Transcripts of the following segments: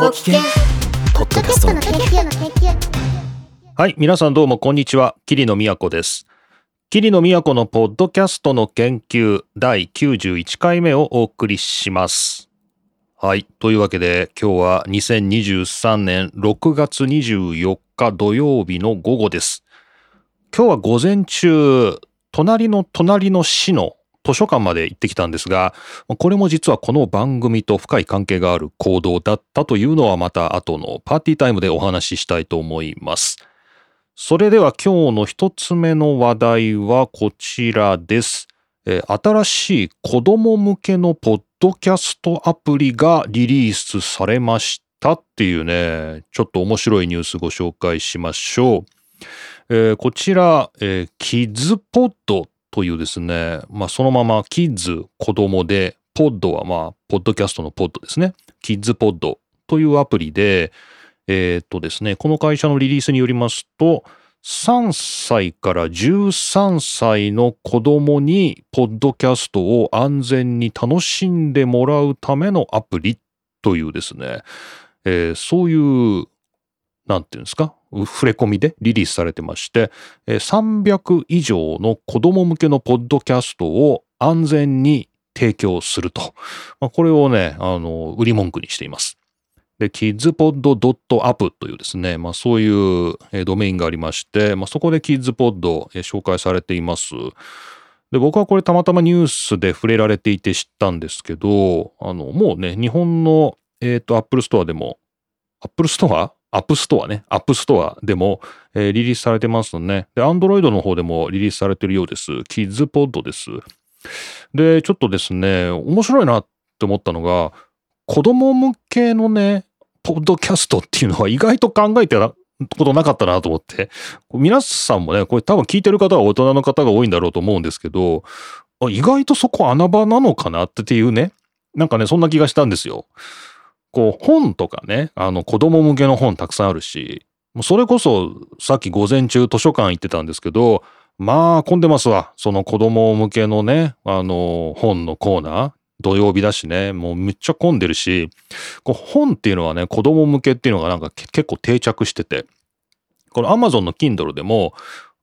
ご機嫌ポッドキャストの研究の研究はい、皆さんどうもこんにちは。桐野都です。桐野都のポッドキャストの研究第91回目をお送りします。はい、というわけで今日は2023年6月24日土曜日の午後です。今日は午前中、隣の隣の市の図書館まで行ってきたんですが、これも実はこの番組と深い関係がある行動だったというのはまた後のパーティータイムでお話ししたいと思います。それでは今日の一つ目の話題はこちらです。えー新しい子供向けのポッドキャストアプリがリリースされましたっていうね、ちょっと面白いニュースご紹介しましょう。えーこちら、えーキッズポッドというですね、まあそのままキッズ子供で、ポッドはまあ、ポッドキャストのポッドですね。キッズポッドというアプリで、えーっとですね、この会社のリリースによりますと、3歳から13歳の子供にポッドキャストを安全に楽しんでもらうためのアプリというですね、えーそういう、なんていうんですか、触れ込みでリリースされてまして、300以上の子供向けのポッドキャストを安全に提供すると。まあ、これをね、あの、売り文句にしています。で、kidspod.app というですね、まあそういうドメインがありまして、まあそこで kidspod 紹介されています。で、僕はこれたまたまニュースで触れられていて知ったんですけど、あの、もうね、日本の、えっ、と、Apple Store でも、Apple Store? アップストアね。アップストアでも、えーリリースされてますね。で、Android の方でもリリースされてるようです。KidsPod です。で、ちょっとですね、面白いなって思ったのが、子供向けのね、ポッドキャストっていうのは意外と考えてたことなかったなと思って。皆さんもね、これ多分聞いてる方は大人の方が多いんだろうと思うんですけど、意外とそこ穴場なのかなっていうね、なんかね、そんな気がしたんですよ。こう、本とかね、あの、子供向けの本たくさんあるし、もうそれこそ、さっき午前中図書館行ってたんですけど、まあ、混んでますわ。その子供向けのね、あの、本のコーナー。土曜日だしね、もうめっちゃ混んでるし、こう本っていうのはね、子供向けっていうのがなんか結構定着してて、この Amazon の Kindle でも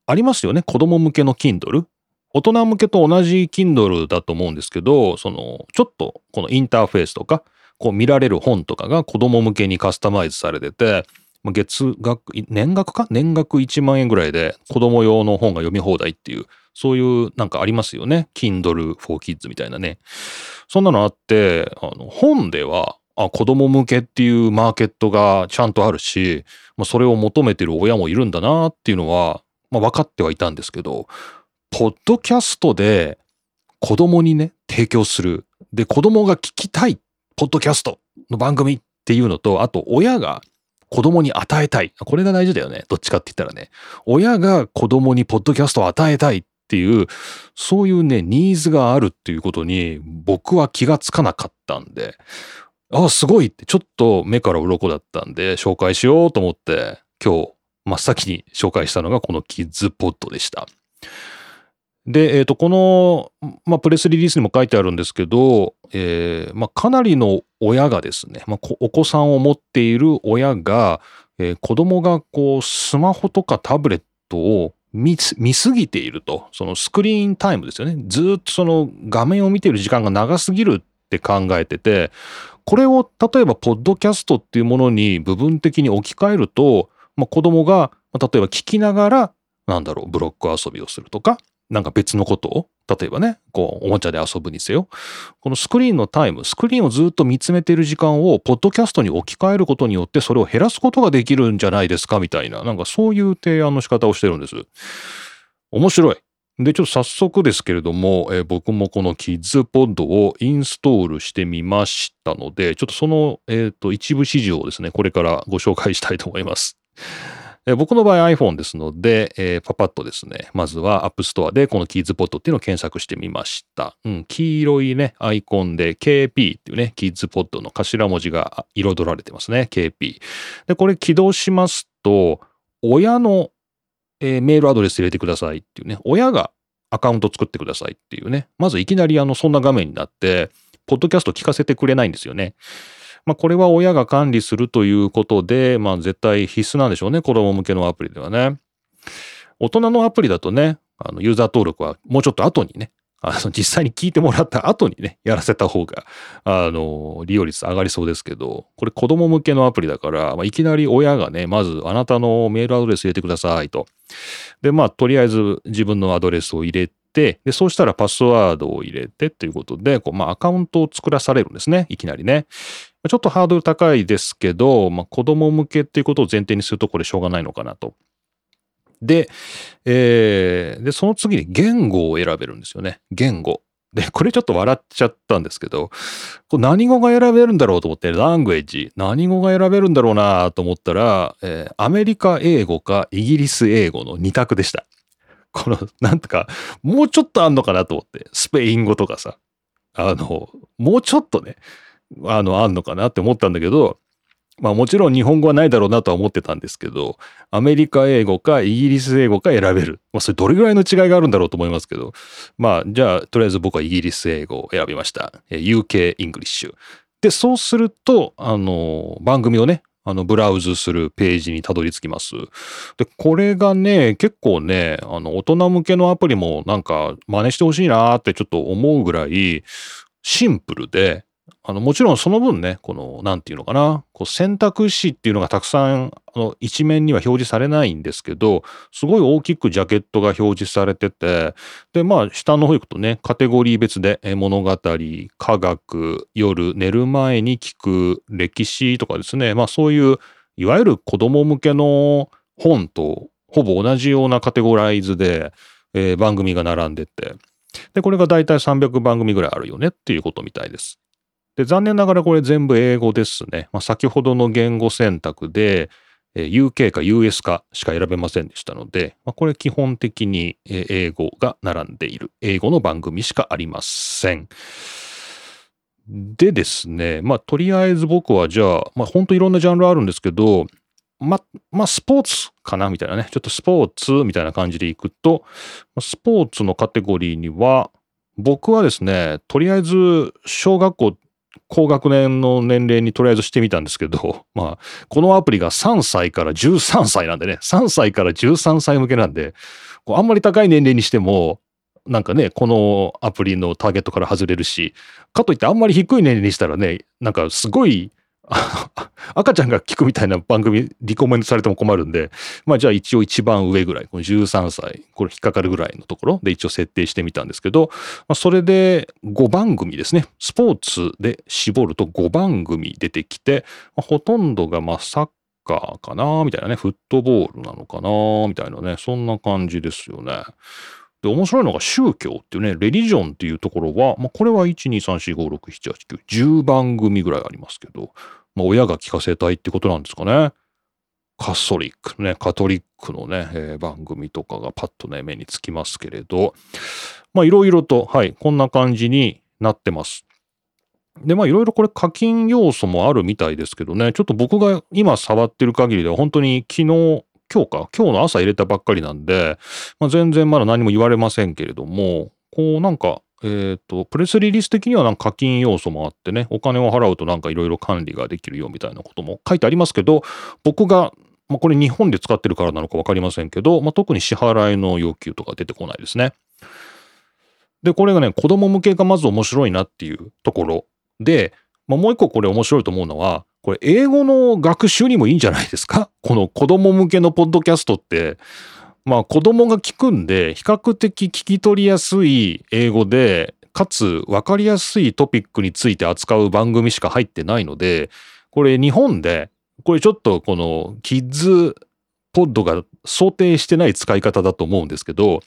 ありますよね、子供向けの Kindle。大人向けと同じ Kindle だと思うんですけど、その、ちょっとこのインターフェースとか、こう見られる本とかが子供向けにカスタマイズされてて、月額、年額か？年額1万円ぐらいで子供用の本が読み放題っていう、そういうなんかありますよね。Kindle for Kids みたいなね。そんなのあって、あの本では、あ、子供向けっていうマーケットがちゃんとあるし、まあ、それを求めてる親もいるんだなっていうのは、まあ、分かってはいたんですけど、ポッドキャストで子供にね、提供する。で、子供が聞きたいっ、ポッドキャストの番組っていうのと、あと親が子供に与えたい。これが大事だよね。どっちかって言ったらね。親が子供にポッドキャストを与えたいっていう、そういうね、ニーズがあるっていうことに僕は気がつかなかったんで、あ、すごいってちょっと目から鱗だったんで紹介しようと思って今日真っ先に紹介したのがこのキッズポッドでした。で、えっ、と、この、まあ、プレスリリースにも書いてあるんですけど、えーまあ、かなりの親がですね、まあ、お子さんを持っている親が、えー子供がこう、スマホとかタブレットを見すぎていると。そのスクリーンタイムですよね。ずっとその画面を見ている時間が長すぎるって考えてて、これを例えばポッドキャストっていうものに部分的に置き換えると、まあ、子供が、例えば聞きながら、なんだろう、ブロック遊びをするとか、なんか別のことを、例えばね、こう、おもちゃで遊ぶにせよ。このスクリーンのタイム、スクリーンをずっと見つめている時間を、ポッドキャストに置き換えることによって、それを減らすことができるんじゃないですか、みたいな、なんかそういう提案の仕方をしてるんです。面白い。で、ちょっと早速ですけれども、えー僕もこのキッズポッドをインストールしてみましたので、ちょっとその、えっ、と、一部始終をですね、これからご紹介したいと思います。え僕の場合 iPhone ですので、えーパパッとですね、まずは App Store でこのキッズポッドっていうのを検索してみました。うん、黄色いね、アイコンで KP っていうね、キッズポッドの頭文字が彩られてますね、KP。で、これ起動しますと、親のえーメールアドレス入れてくださいっていうね、親がアカウント作ってくださいっていうね、まずいきなりあの、そんな画面になって、ポッドキャスト聞かせてくれないんですよね。まあ、これは親が管理するということで、まあ、絶対必須なんでしょうね。子供向けのアプリではね。大人のアプリだとね、あの、ユーザー登録はもうちょっと後にね、あの、実際に聞いてもらった後にね、やらせた方が、あの、利用率上がりそうですけど、これ子供向けのアプリだから、まあ、いきなり親がね、まずあなたのメールアドレス入れてくださいと。で、まあ、とりあえず自分のアドレスを入れてて、で、そうしたらパスワードを入れてっていうことで、こう、まあ、アカウントを作らされるんですね。いきなりね。ちょっとハードル高いですけど、まあ、子供向けっていうことを前提にするとこれしょうがないのかなと。で、えー、で、その次に言語を選べるんですよね。言語。で、これちょっと笑っちゃったんですけど、これ何語が選べるんだろうと思って、ラングエッジ。何語が選べるんだろうなと思ったら、えー、アメリカ英語かイギリス英語の2択でした。この、なんとか、もうちょっとあんのかなと思って、スペイン語とかさ、あの、もうちょっとね、あの、あんのかなって思ったんだけど、まあもちろん日本語はないだろうなとは思ってたんですけど、アメリカ英語かイギリス英語か選べる。まあそれどれぐらいの違いがあるんだろうと思いますけど、まあじゃあとりあえず僕はイギリス英語を選びました。UK English。で、そうすると、あの、番組をね、あの、ブラウズするページにたどり着きます。で、これがね、結構ね、あの、大人向けのアプリもなんか真似してほしいなってちょっと思うぐらい、シンプルで、あの、もちろんその分ね、この、なんていうのかな、こう選択肢っていうのがたくさん、あの、一面には表示されないんですけど、すごい大きくジャケットが表示されてて、で、まあ、下の方行くとね、カテゴリー別で、物語、科学、夜、寝る前に聞く、歴史とかですね、まあ、そういう、いわゆる子供向けの本と、ほぼ同じようなカテゴライズで、えー、番組が並んでて、で、これがだいたい300番組ぐらいあるよねっていうことみたいです。で、残念ながらこれ全部英語ですね。まあ、先ほどの言語選択で、え UK か US かしか選べませんでしたので、まあ、これ基本的に英語が並んでいる英語の番組しかありません。でですね、まあとりあえず僕はじゃあ、まあ本当いろんなジャンルあるんですけど、ま、まあスポーツかなみたいなね、ちょっとスポーツみたいな感じでいくと、スポーツのカテゴリーには、僕はですね、とりあえず小学校高学年の年齢にとりあえずしてみたんですけど、まあ、このアプリが3歳から13歳なんでね、3歳から13歳向けなんで、こうあんまり高い年齢にしても、なんかね、このアプリのターゲットから外れるし、かといってあんまり低い年齢にしたらね、なんかすごい赤ちゃんが聞くみたいな番組リコメントされても困るんで、まあじゃあ一応一番上ぐらい、この13歳、これ引っかかるぐらいのところで一応設定してみたんですけど、まあ、それで5番組ですね。スポーツで絞ると5番組出てきて、まあ、ほとんどがまあサッカーかなみたいなね、フットボールなのかなみたいなね、そんな感じですよね。で、面白いのが宗教っていうね、レリジョンっていうところは、まあ、これは1、2、3、4、5、6、7、8、9、10番組ぐらいありますけど、まあ、親が聞かせたいってことなんですかね。カソリックね、カトリックのね、えー、番組とかがパッとね、目につきますけれど、まあいろいろと、はい、こんな感じになってます。で、まあいろいろこれ課金要素もあるみたいですけどね、ちょっと僕が今触ってる限りでは本当に昨日、今日か、今日の朝入れたばっかりなんで、まあ、全然まだ何も言われませんけれども、こうなんかえっ、ー、と、プレスリリース的にはなんか課金要素もあってね、お金を払うとなんかいろいろ管理ができるよみたいなことも書いてありますけど、僕が、まあ、これ日本で使ってるからなのかわかりませんけど、まあ、特に支払いの要求とか出てこないですね。で、これがね、子供向けがまず面白いなっていうところで、まあ、もう一個これ面白いと思うのは、これ英語の学習にもいいんじゃないですか？この子供向けのポッドキャストって、まあ子供が聞くんで、比較的聞き取りやすい英語で、かつ分かりやすいトピックについて扱う番組しか入ってないので、これ日本で、これちょっとこのキッズポッドが想定してない使い方だと思うんですけど、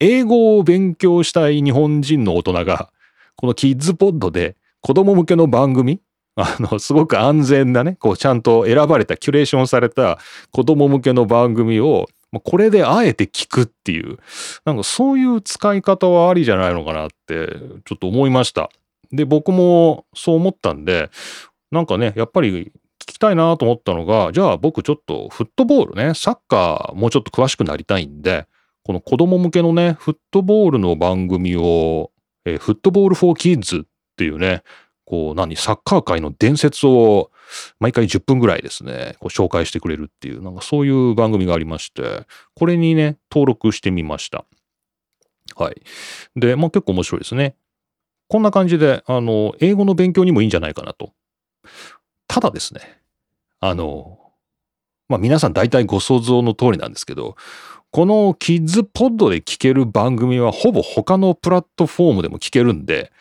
英語を勉強したい日本人の大人が、このキッズポッドで子供向けの番組あの、すごく安全なね、こうちゃんと選ばれた、キュレーションされた子供向けの番組をこれであえて聞くっていう、なんかそういう使い方はありじゃないのかなってちょっと思いました。で、僕もそう思ったんで、なんかね、やっぱり聞きたいなと思ったのが、じゃあ僕ちょっとフットボールね、サッカーもうちょっと詳しくなりたいんで、この子供向けのね、フットボールの番組を、えー、フットボールフォーキッズっていうね、こう何、サッカー界の伝説を毎回10分ぐらいですね、こう紹介してくれるっていう、なんかそういう番組がありまして、これにね、登録してみました。はい。で、まあ結構面白いですね。こんな感じで、あの、英語の勉強にもいいんじゃないかなと。ただですね、あの、まあ皆さん大体ご想像の通りなんですけど、このキッズポッドで聞ける番組はほぼ他のプラットフォームでも聞けるんで、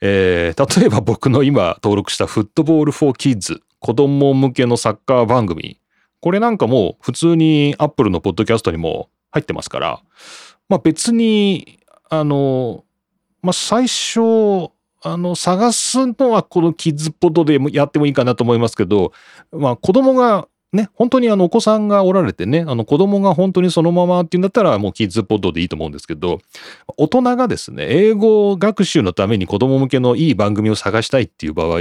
えー、例えば僕の今登録したフットボールフォーキッズ、子供向けのサッカー番組、これなんかもう普通に Apple のポッドキャストにも入ってますから、まあ別に、あの、まあ最初、あの、探すのはこのキッズポッドでやってもいいかなと思いますけど、まあ子供がね、本当にあのお子さんがおられてね、あの子供が本当にそのままっていうんだったらもうキッズポッドでいいと思うんですけど、大人がですね、英語学習のために子供向けのいい番組を探したいっていう場合、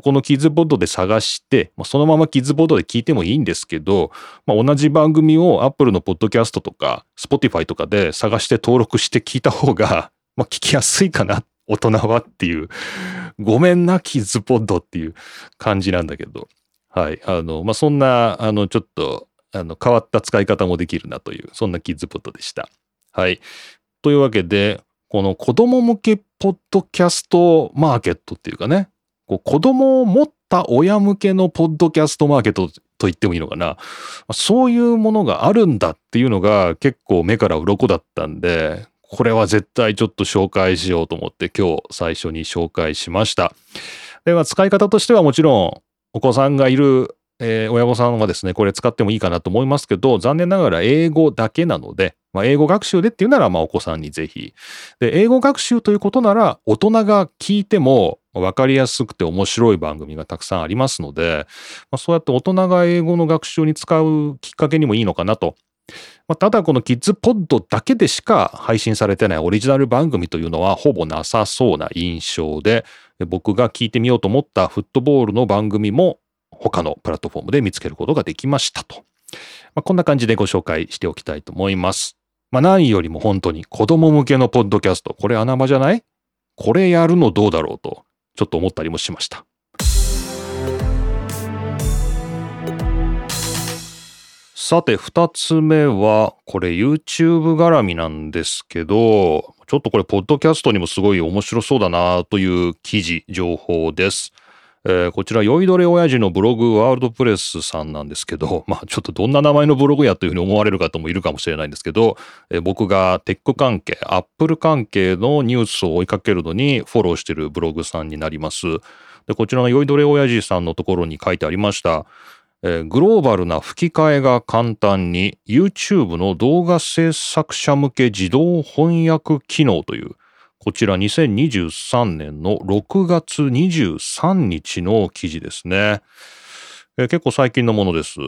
このキッズポッドで探して、そのままキッズポッドで聞いてもいいんですけど、まあ、同じ番組を Apple のポッドキャストとか Spotify とかで探して登録して聞いた方が、まあ、聞きやすいかな、大人はっていう、ごめんな、キッズポッドっていう感じなんだけど。はい。あの、まあ、そんな、あの、ちょっと、あの、変わった使い方もできるなという、そんなキッズポットでした。はい。というわけで、この子供向けポッドキャストマーケットっていうかね、こう子供を持った親向けのポッドキャストマーケットと言ってもいいのかな。そういうものがあるんだっていうのが結構目から鱗だったんで、これは絶対ちょっと紹介しようと思って今日最初に紹介しました。では使い方としてはもちろんお子さんがいる、えー、親御さんはですね、これ使ってもいいかなと思いますけど、残念ながら英語だけなので、まあ、英語学習でっていうなら、まあ、お子さんにぜひ。で、英語学習ということなら、大人が聞いても分かりやすくて面白い番組がたくさんありますので、まあ、そうやって大人が英語の学習に使うきっかけにもいいのかなと。まあ、ただこのキッズポッドだけでしか配信されてないオリジナル番組というのはほぼなさそうな印象で、僕が聞いてみようと思ったフットボールの番組も他のプラットフォームで見つけることができましたと。まあ、こんな感じでご紹介しておきたいと思います。まあ、何よりも本当に子供向けのポッドキャスト、これ穴場じゃない？これやるのどうだろうと、ちょっと思ったりもしました。さて、二つ目は、これ YouTube 絡みなんですけど、ちょっとこれ、ポッドキャストにもすごい面白そうだなという記事、情報です。えー、こちら、酔いどれ親父のブログワールドプレスさんなんですけど、まあちょっとどんな名前のブログやというふうに思われる方もいるかもしれないんですけど、えー、僕がテック関係、アップル関係のニュースを追いかけるのにフォローしているブログさんになります。で、こちらの酔いどれ親父さんのところに書いてありました。えー、グローバルな吹き替えが簡単に YouTube の動画制作者向け自動翻訳機能というこちら2023年の6月23日の記事ですね。えー、結構最近のものです。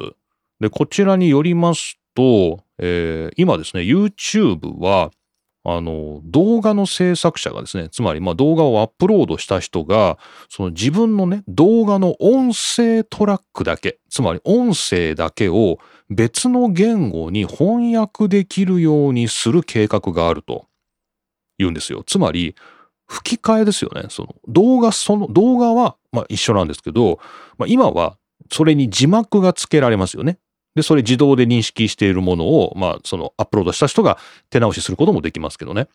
で、こちらによりますと、えー、今ですね、YouTube は、あの、動画の制作者がですね、つまり、ま、動画をアップロードした人が、その自分のね、動画の音声トラックだけ、つまり音声だけを別の言語に翻訳できるようにする計画があると。言うんですよ。つまり、吹き替えですよね。その動画、その動画は、まあ、一緒なんですけど、まあ、今はそれに字幕が付けられますよね。で、それ自動で認識しているものを、まあ、そのアップロードした人が手直しすることもできますけどね。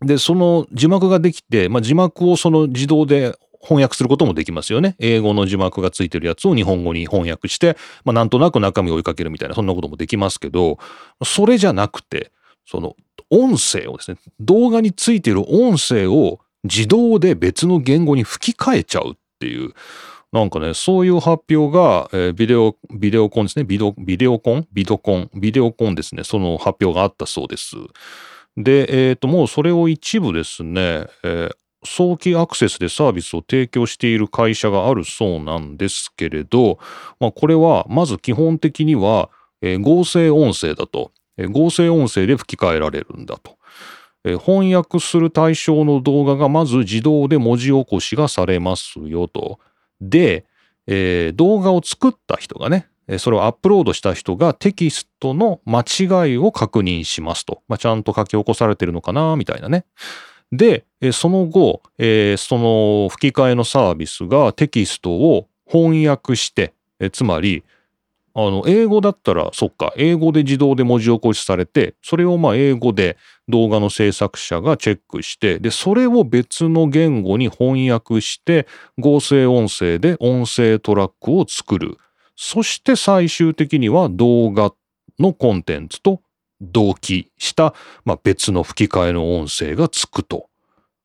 で、その字幕ができて、まあ、字幕をその自動で翻訳することもできますよね。英語の字幕がついてるやつを日本語に翻訳して、まあ、なんとなく中身を追いかけるみたいな、そんなこともできますけど、それじゃなくて、その音声をですね、動画についている音声を自動で別の言語に吹き替えちゃうっていう、なんかね、そういう発表が、えー、ビデオ、ビデオコンですね。ビデオ、ビデオコン？ビドコン？ビデオコンですね。その発表があったそうです。で、えっ、ー、と、もうそれを一部ですね、えー、早期アクセスでサービスを提供している会社があるそうなんですけれど、まあ、これは、まず基本的には、えー、合成音声だと。合成音声で吹き替えられるんだと。翻訳する対象の動画がまず自動で文字起こしがされますよと。で、えー、動画を作った人がね、それをアップロードした人がテキストの間違いを確認しますと。まあ、ちゃんと書き起こされてるのかなみたいなね。で、その後、えーその吹き替えのサービスがテキストを翻訳して、えつまり、あの、英語だったら、そっか、英語で自動で文字起こしされて、それをまあ英語で動画の制作者がチェックして、で、それを別の言語に翻訳して、合成音声で音声トラックを作る。そして最終的には動画のコンテンツと同期した、まあ、別の吹き替えの音声がつくと。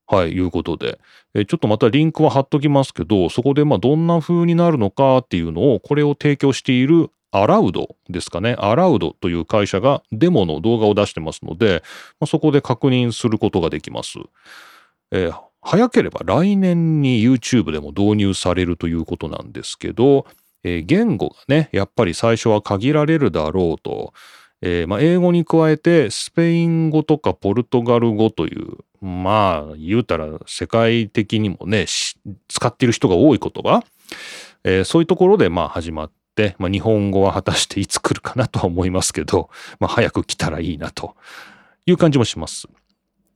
はい、いうことで。えちょっとまたリンクは貼っときますけど、そこでまあどんな風になるのかっていうのを、これを提供しているアラウドですかね。アラウドという会社がデモの動画を出してますので、まあ、そこで確認することができます。えー早ければ来年に YouTube でも導入されるということなんですけど、えー言語がね、やっぱり最初は限られるだろうと、えーまあ、英語に加えてスペイン語とかポルトガル語という、まあ、言うたら世界的にもね、使っている人が多い言葉、えーそういうところでまあ始まっ、まあ、日本語は果たしていつ来るかなとは思いますけど、まあ、早く来たらいいなという感じもします。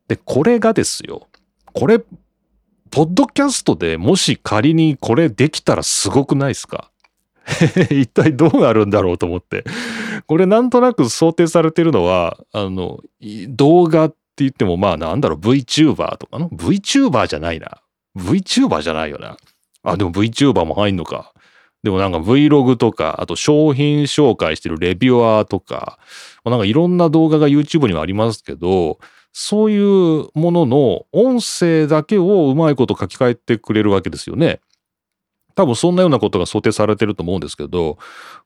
で、これがですよ、これ、ポッドキャストでもし仮にこれできたらすごくないですか？一体どうなるんだろうと思って。これなんとなく想定されてるのは、あの、動画って言ってもまあなんだろう、VTuber とかの ?VTuber じゃないな。VTuber じゃないよな。あ、でも VTuber も入んのか。でもなんか Vlog とか、あと商品紹介してるレビュアーとか、なんかいろんな動画が YouTube にはありますけど、そういうものの音声だけをうまいこと書き換えてくれるわけですよね。多分そんなようなことが想定されてると思うんですけど、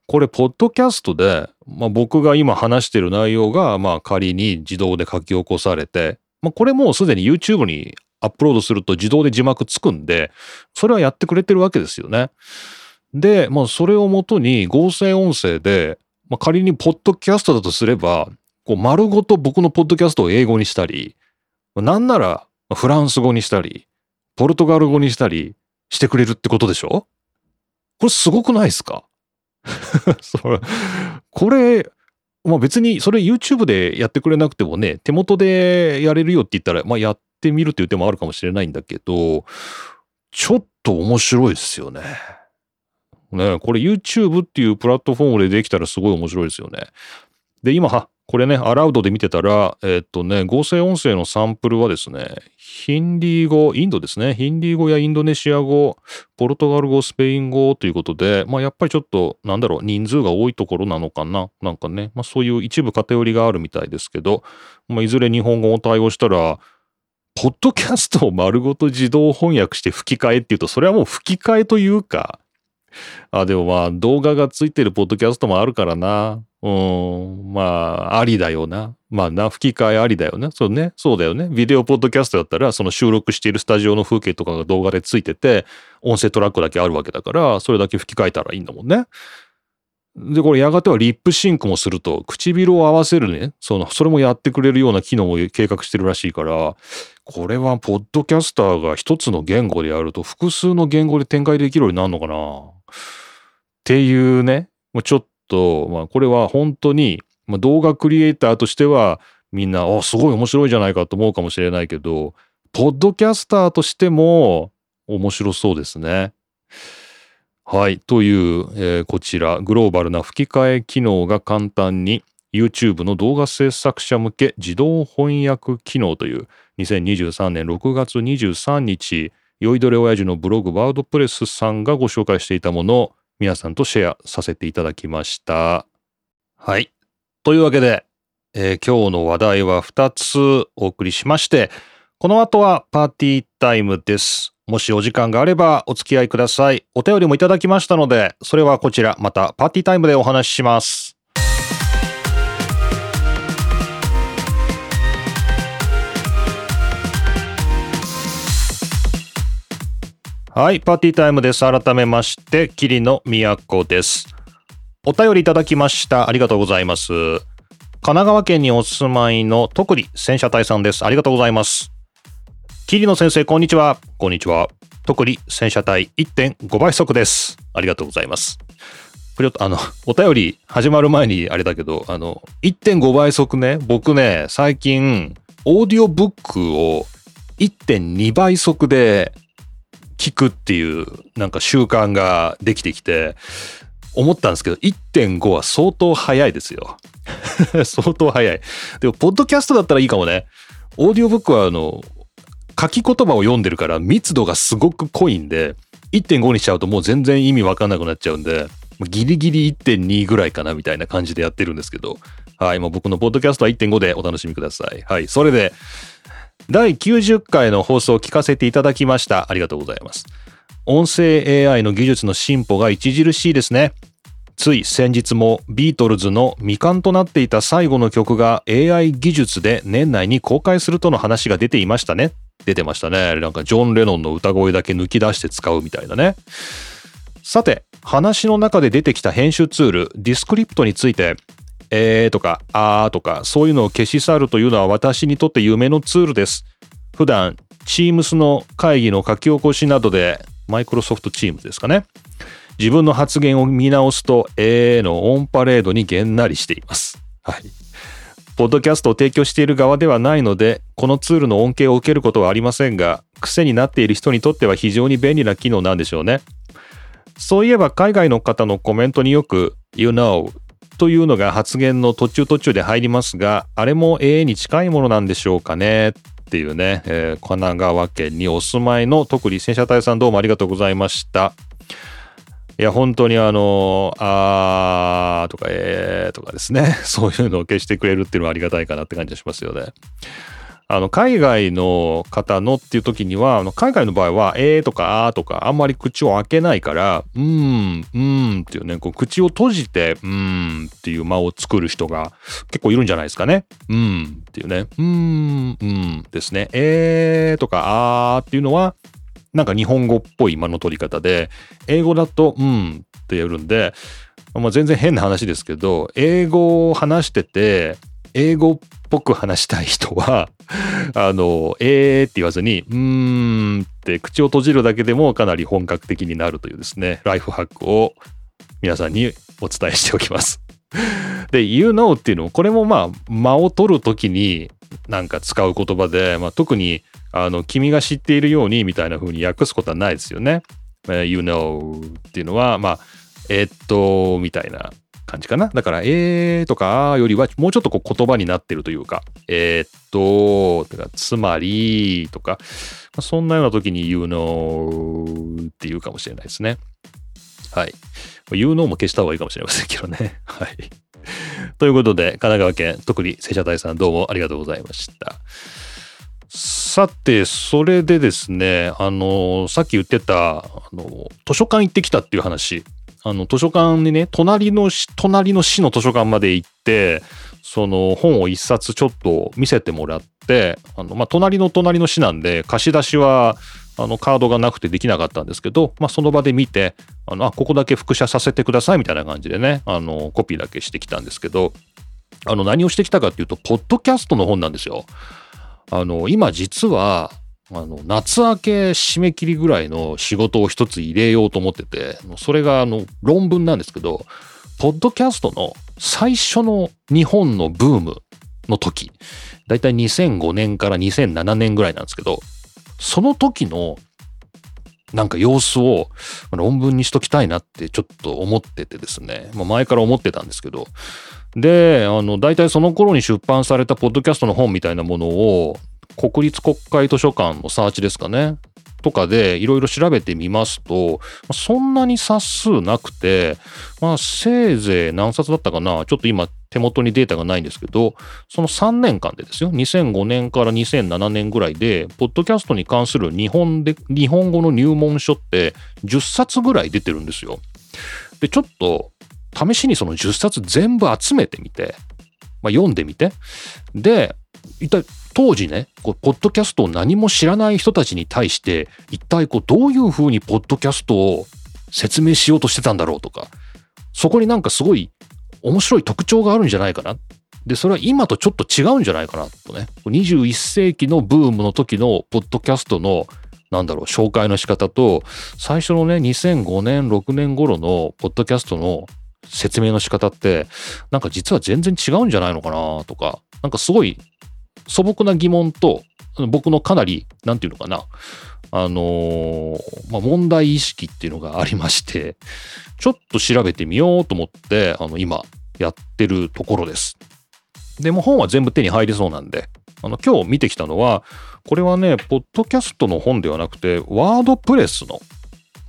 これ、ポッドキャストで、まあ、僕が今話してる内容が、まあ、仮に自動で書き起こされて、まあ、これもうすでに YouTube にアップロードすると自動で字幕つくんで、それはやってくれてるわけですよね。で、まあ、それをもとに合成音声で、まあ、仮にポッドキャストだとすれば、こう丸ごと僕のポッドキャストを英語にしたり、なんならフランス語にしたり、ポルトガル語にしたりしてくれるってことでしょ？これすごくないですか？それこれ、まあ別にそれ YouTube でやってくれなくてもね、手元でやれるよって言ったら、まあやってみるっていう手もあるかもしれないんだけど、ちょっと面白いですよね。ねこれ YouTube っていうプラットフォームでできたらすごい面白いですよね。で、今、これね、アラウドで見てたら、えっとね、合成音声のサンプルはですね、ヒンディー語、インドですね、ヒンディー語やインドネシア語、ポルトガル語、スペイン語ということで、まあやっぱりちょっと、なんだろう、人数が多いところなのかななんかね、まあそういう一部偏りがあるみたいですけど、まあいずれ日本語を対応したら、ポッドキャストを丸ごと自動翻訳して吹き替えっていうと、それはもう吹き替えというか、あ、でもまあ動画がついてるポッドキャストもあるからな。うん、まあ、ありだよな。まあな、吹き替えありだよね。そうね。そうだよね。ビデオポッドキャストだったら、その収録しているスタジオの風景とかが動画でついてて、音声トラックだけあるわけだから、それだけ吹き替えたらいいんだもんね。で、これやがてはリップシンクもすると、唇を合わせるね、その、それもやってくれるような機能を計画してるらしいから、これはポッドキャスターが一つの言語でやると、複数の言語で展開できるようになるのかなっていうね、もうちょっと、まあこれは本当に、まあ、動画クリエイターとしては、みんな、あ、すごい面白いじゃないかと思うかもしれないけど、ポッドキャスターとしても面白そうですね。はい。という、えーこちら、グローバルな吹き替え機能が簡単に YouTube の動画制作者向け自動翻訳機能という2023年6月23日、酔いどれ親父のブログワードプレスさんがご紹介していたものを皆さんとシェアさせていただきました。はい。というわけで、えー今日の話題は2つお送りしまして、この後はパーティータイムです。もしお時間があればお付き合いください。お便りもいただきましたので、それはこちらまたパーティータイムでお話しします。はい、パーティータイムです。改めまして、桐野都です。お便りいただきました。ありがとうございます。神奈川県にお住まいの徳利戦車隊さんです。ありがとうございます。桐野先生、こんにちは。こんにちは。徳利戦車隊1.5倍速です。ありがとうございます。これあの、お便り始まる前にあれだけど、あの、1.5倍速ね、僕ね、最近、オーディオブックを1.2倍速で聞くっていうなんか習慣ができてきて、思ったんですけど、1.5は相当早いですよ。相当早い。でも、ポッドキャストだったらいいかもね。オーディオブックはあの、書き言葉を読んでるから密度がすごく濃いんで、1.5にしちゃうともう全然意味わかんなくなっちゃうんで、ギリギリ1.2ぐらいかなみたいな感じでやってるんですけど、はい、もう僕のポッドキャストは1.5でお楽しみください。はい、それで、第90回の放送を聞かせていただきました。ありがとうございます。音声 AI の技術の進歩が著しいですね。つい先日もビートルズの未完となっていた最後の曲が AI 技術で年内に公開するとの話が出ていましたね。出てましたね。なんかジョン・レノンの歌声だけ抜き出して使うみたいなね。さて、話の中で出てきた編集ツール、ディスクリプトについて、えーとか、あーとか、そういうのを消し去るというのは私にとって夢のツールです。普段、Teams の会議の書き起こしなどで、マイクロソフト Teams ですかね。自分の発言を見直すと、えーのオンパレードにげんなりしています。はい。ポッドキャストを提供している側ではないので、このツールの恩恵を受けることはありませんが、癖になっている人にとっては非常に便利な機能なんでしょうね。そういえば海外の方のコメントによく You know というのが発言の途中途中で入りますが、あれも AA に近いものなんでしょうかね？っていうね、えー、神奈川県にお住まいの特に戦車隊さんどうもありがとうございました。いや、本当にあの、あーとか、えーとかですね、そういうのを消してくれるっていうのはありがたいかなって感じがしますよね。あの、海外の方のっていう時には、あの海外の場合は、えーとか、あーとか、あんまり口を開けないから、うーん、うーんっていうね、こう口を閉じて、うーんっていう間を作る人が結構いるんじゃないですかね。うーんっていうね、うーん、うんですね。えーとか、あーっていうのは、なんか日本語っぽい間の取り方で、英語だと、うーんってやるんで、まあ、全然変な話ですけど、英語を話してて、英語っぽく話したい人は、あの、えーって言わずに、うーんって口を閉じるだけでもかなり本格的になるというですね、ライフハックを皆さんにお伝えしておきます。で、you know っていうのも、これもまあ、間を取るときになんか使う言葉で、まあ、特に、あの、君が知っているようにみたいな風に訳すことはないですよね。you know っていうのは、まあ、え、っと、みたいな感じかな。だから、えーとか、よりは、もうちょっとこう言葉になってるというか、えー、っと、かつまり、とか、そんなような時に you know って言うかもしれないですね。はい。you know も消した方がいいかもしれませんけどね。はい。ということで、神奈川県、特に聖者隊さんどうもありがとうございました。さて、それでですね、あの、さっき言ってた、あの、図書館行ってきたっていう話。あの、図書館にね、隣の市、隣の市の図書館まで行って、その本を一冊ちょっと見せてもらって、あの、まあ、隣の隣の市なんで、貸し出しは、あの、カードがなくてできなかったんですけど、まあ、その場で見て、あの、あ、ここだけ複写させてくださいみたいな感じでね、あの、コピーだけしてきたんですけど、あの、何をしてきたかっていうと、ポッドキャストの本なんですよ。あの、今実は、あの、夏明け締め切りぐらいの仕事を一つ入れようと思ってて、それがあの、論文なんですけど、ポッドキャストの最初の日本のブームの時、だいたい2005年から2007年ぐらいなんですけど、その時のなんか様子を論文にしときたいなってちょっと思っててですね、まあ、前から思ってたんですけど、で、あの、大体その頃に出版されたポッドキャストの本みたいなものを、国立国会図書館のサーチですかね。とかでいろいろ調べてみますと、そんなに冊数なくて、まあせいぜい何冊だったかなちょっと今手元にデータがないんですけど、その3年間でですよ。2005年から2007年ぐらいで、ポッドキャストに関する日本で、日本語の入門書って10冊ぐらい出てるんですよ。で、ちょっと試しにその10冊全部集めてみて、まあ、読んでみて。で、一体当時ね、こうポッドキャストを何も知らない人たちに対して、一体こうどういうふうにポッドキャストを説明しようとしてたんだろうとか、そこになんかすごい面白い特徴があるんじゃないかな。で、それは今とちょっと違うんじゃないかなとね。21世紀のブームの時のポッドキャストのなんだろう、紹介の仕方と、最初のね、2005年、6年頃のポッドキャストの説明の仕方って、なんか実は全然違うんじゃないのかなとか、なんかすごい素朴な疑問と、僕のかなり、なんていうのかな、あのーまあ、問題意識っていうのがありまして、ちょっと調べてみようと思って、あの、今、やってるところです。でも本は全部手に入りそうなんで、あの、今日見てきたのは、これはね、ポッドキャストの本ではなくて、ワードプレスの、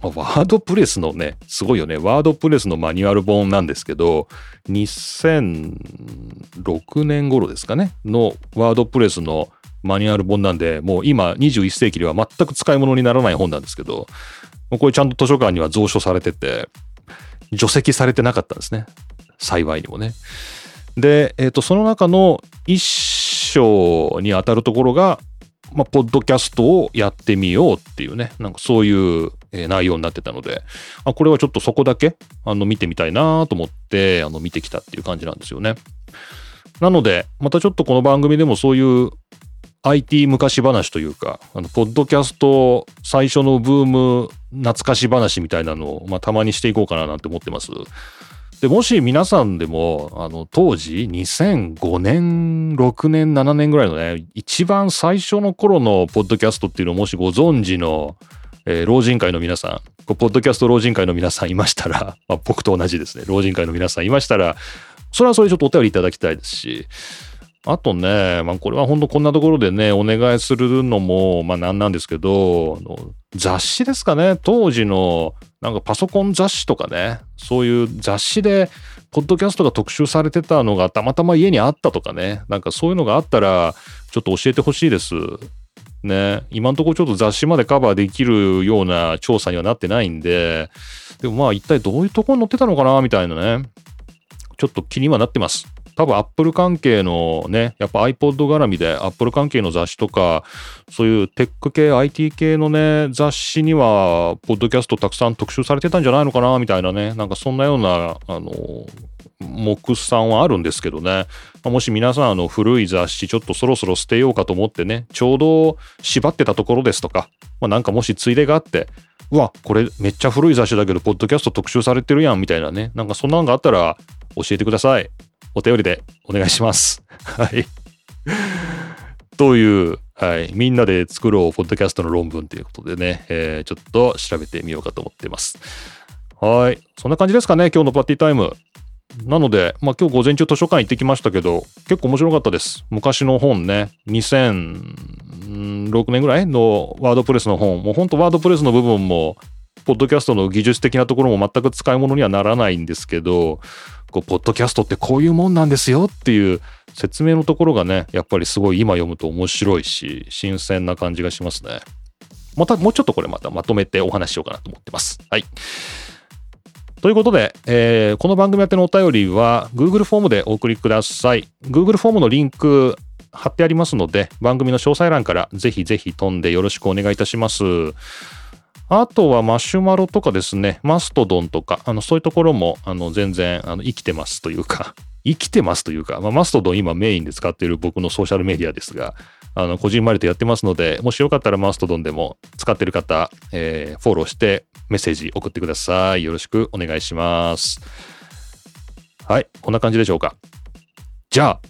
ワードプレスのね、すごいよね、ワードプレスのマニュアル本なんですけど、2006年頃ですかね、のワードプレスのマニュアル本なんで、もう今21世紀では全く使い物にならない本なんですけど、これちゃんと図書館には蔵書されてて、除籍されてなかったんですね。幸いにもね。で、えっ、と、その中の一章に当たるところが、まあ、ポッドキャストをやってみようっていうね、なんかそういう、内容になってたので、あこれはちょっとそこだけ、あの、見てみたいなと思って、あの、見てきたっていう感じなんですよね。なので、またちょっとこの番組でもそういう IT 昔話というか、あの、ポッドキャスト最初のブーム懐かし話みたいなのを、まあ、たまにしていこうかななんて思ってます。で、もし皆さんでも、あの、当時、2005年、6年、7年ぐらいのね、一番最初の頃のポッドキャストっていうのをもしご存知の、えー老人会の皆さん、ポッドキャスト老人会の皆さんいましたら、まあ、僕と同じですね、老人会の皆さんいましたら、それはそれでちょっとお便りいただきたいですし、あとね、まあ、これは本当こんなところでね、お願いするのも、まあ、なんなんですけど、雑誌ですかね、当時の、なんかパソコン雑誌とかね、そういう雑誌で、ポッドキャストが特集されてたのがたまたま家にあったとかね、なんかそういうのがあったら、ちょっと教えてほしいです。ね、今のところちょっと雑誌までカバーできるような調査にはなってないんで、でもまあ一体どういうところに載ってたのかなみたいなね、ちょっと気にはなってます。多分 Apple 関係のね、やっぱ iPod 絡みで Apple 関係の雑誌とか、そういうテック系、IT 系のね、雑誌には、ポッドキャストたくさん特集されてたんじゃないのかなみたいなね、なんかそんなような、あの、目算はあるんですけどね。まあもし皆さん、あの、古い雑誌、ちょっとそろそろ捨てようかと思ってね、ちょうど縛ってたところですとか、まあなんかもしついでがあって、うわ、これめっちゃ古い雑誌だけど、ポッドキャスト特集されてるやん、みたいなね。なんかそんなのがあったら、教えてください。お便りでお願いします。はい。という、はい。みんなで作ろう、ポッドキャストの論文ということでね、えーちょっと調べてみようかと思ってます。はい。そんな感じですかね、今日のパーティータイム。なので、まあ今日午前中図書館行ってきましたけど、結構面白かったです。昔の本ね、2006年ぐらいのワードプレスの本、もう本当ワードプレスの部分も、ポッドキャストの技術的なところも全く使い物にはならないんですけど、こう、ポッドキャストってこういうもんなんですよっていう説明のところがね、やっぱりすごい今読むと面白いし、新鮮な感じがしますね。また、もうちょっとこれまたまとめてお話ししようかなと思ってます。はい。ということで、えーこの番組宛てのお便りは Google フォームでお送りください。Google フォームのリンク貼ってありますので、番組の詳細欄からぜひぜひ飛んでよろしくお願いいたします。あとはマシュマロとかですね、マストドンとか、あの、そういうところも、あの、全然、あの、生きてますというか、生きてますというか、まあ、マストドン今メインで使っている僕のソーシャルメディアですが、あの、こじんまりとやってますので、もしよかったらマストドンでも使ってる方、えーフォローしてメッセージ送ってください。よろしくお願いします。はい、こんな感じでしょうか。じゃあ、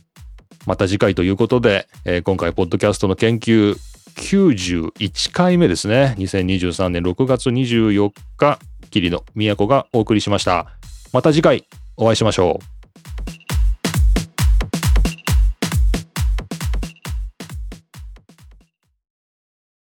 また次回ということで、えー今回、ポッドキャストの研究91回目ですね。2023年6月24日、桐野都がお送りしました。また次回お会いしましょう。